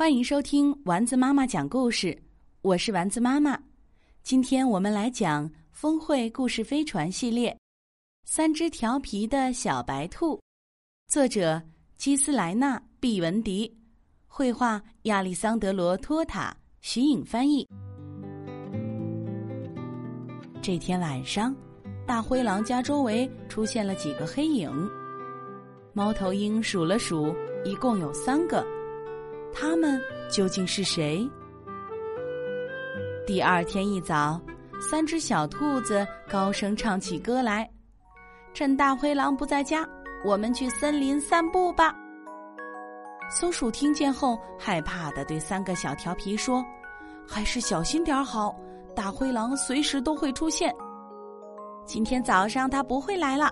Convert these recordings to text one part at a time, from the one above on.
欢迎收听丸子妈妈讲故事，我是丸子妈妈。今天我们来讲《峰会故事飞船》系列，《三只调皮的小白兔》，作者基斯莱纳·毕文迪，绘画亚历桑德罗·托塔，徐颖翻译。这天晚上，大灰狼家周围出现了几个黑影。猫头鹰数了数，一共有三个。他们究竟是谁？第二天一早，三只小兔子高声唱起歌来。趁大灰狼不在家，我们去森林散步吧。松鼠听见后，害怕的对三个小调皮说：“还是小心点好，大灰狼随时都会出现。”今天早上他不会来了。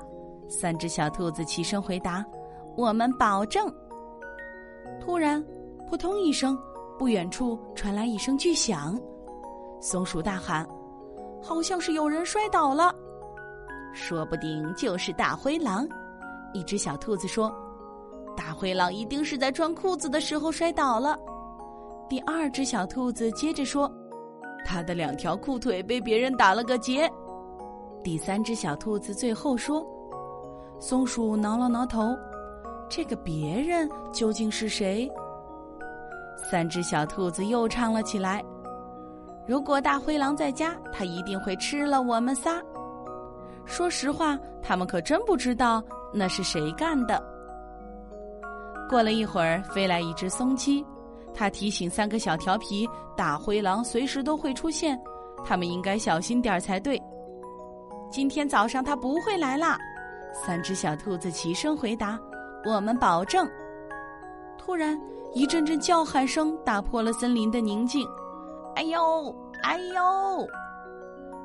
三只小兔子齐声回答：“我们保证。”突然。扑通一声，不远处传来一声巨响。松鼠大喊：“好像是有人摔倒了。”说不定就是大灰狼。一只小兔子说：“大灰狼一定是在穿裤子的时候摔倒了。”第二只小兔子接着说：“他的两条裤腿被别人打了个结。”第三只小兔子最后说：“松鼠挠了挠头，这个别人究竟是谁？”三只小兔子又唱了起来：“如果大灰狼在家，它一定会吃了我们仨。”说实话，他们可真不知道那是谁干的。过了一会儿，飞来一只松鸡，它提醒三个小调皮：“大灰狼随时都会出现，他们应该小心点儿才对。”今天早上他不会来啦。三只小兔子齐声回答：“我们保证。”突然。一阵阵叫喊声打破了森林的宁静。“哎呦，哎呦！”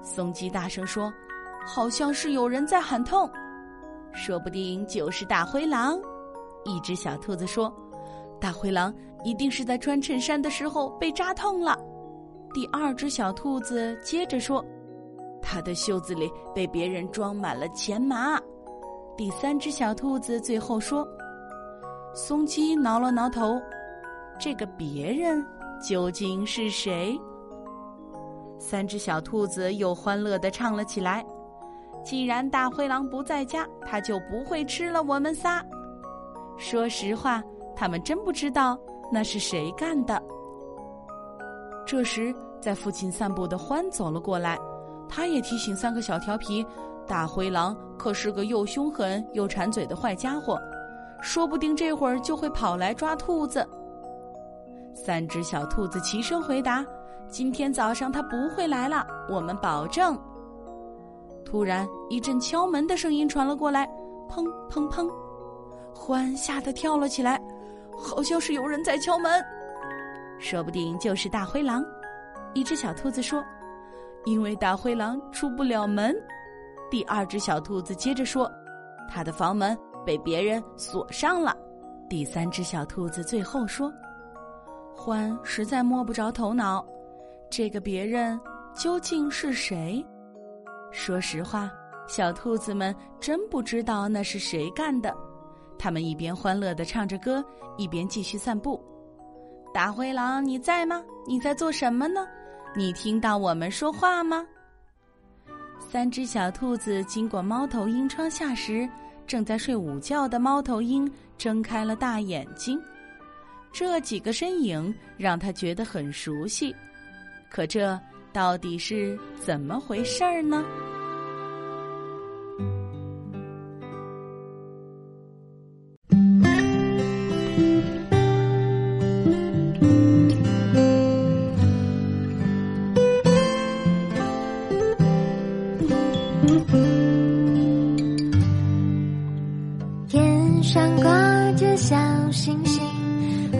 松鸡大声说，“好像是有人在喊痛，说不定就是大灰狼。”一只小兔子说，“大灰狼一定是在穿衬衫的时候被扎痛了。”第二只小兔子接着说，“他的袖子里被别人装满了钱麻。”第三只小兔子最后说。松鸡挠了挠头，这个别人究竟是谁？三只小兔子又欢乐的唱了起来。既然大灰狼不在家，他就不会吃了我们仨。说实话，他们真不知道那是谁干的。这时，在附近散步的欢走了过来，他也提醒三个小调皮：大灰狼可是个又凶狠又馋嘴的坏家伙。说不定这会儿就会跑来抓兔子。三只小兔子齐声回答：“今天早上它不会来了，我们保证。”突然，一阵敲门的声音传了过来，砰砰砰！欢吓得跳了起来，好像是有人在敲门，说不定就是大灰狼。一只小兔子说：“因为大灰狼出不了门。”第二只小兔子接着说：“他的房门。”被别人锁上了。第三只小兔子最后说：“欢实在摸不着头脑，这个别人究竟是谁？说实话，小兔子们真不知道那是谁干的。他们一边欢乐的唱着歌，一边继续散步。大灰狼，你在吗？你在做什么呢？你听到我们说话吗？”三只小兔子经过猫头鹰窗下时。正在睡午觉的猫头鹰睁开了大眼睛，这几个身影让他觉得很熟悉，可这到底是怎么回事儿呢？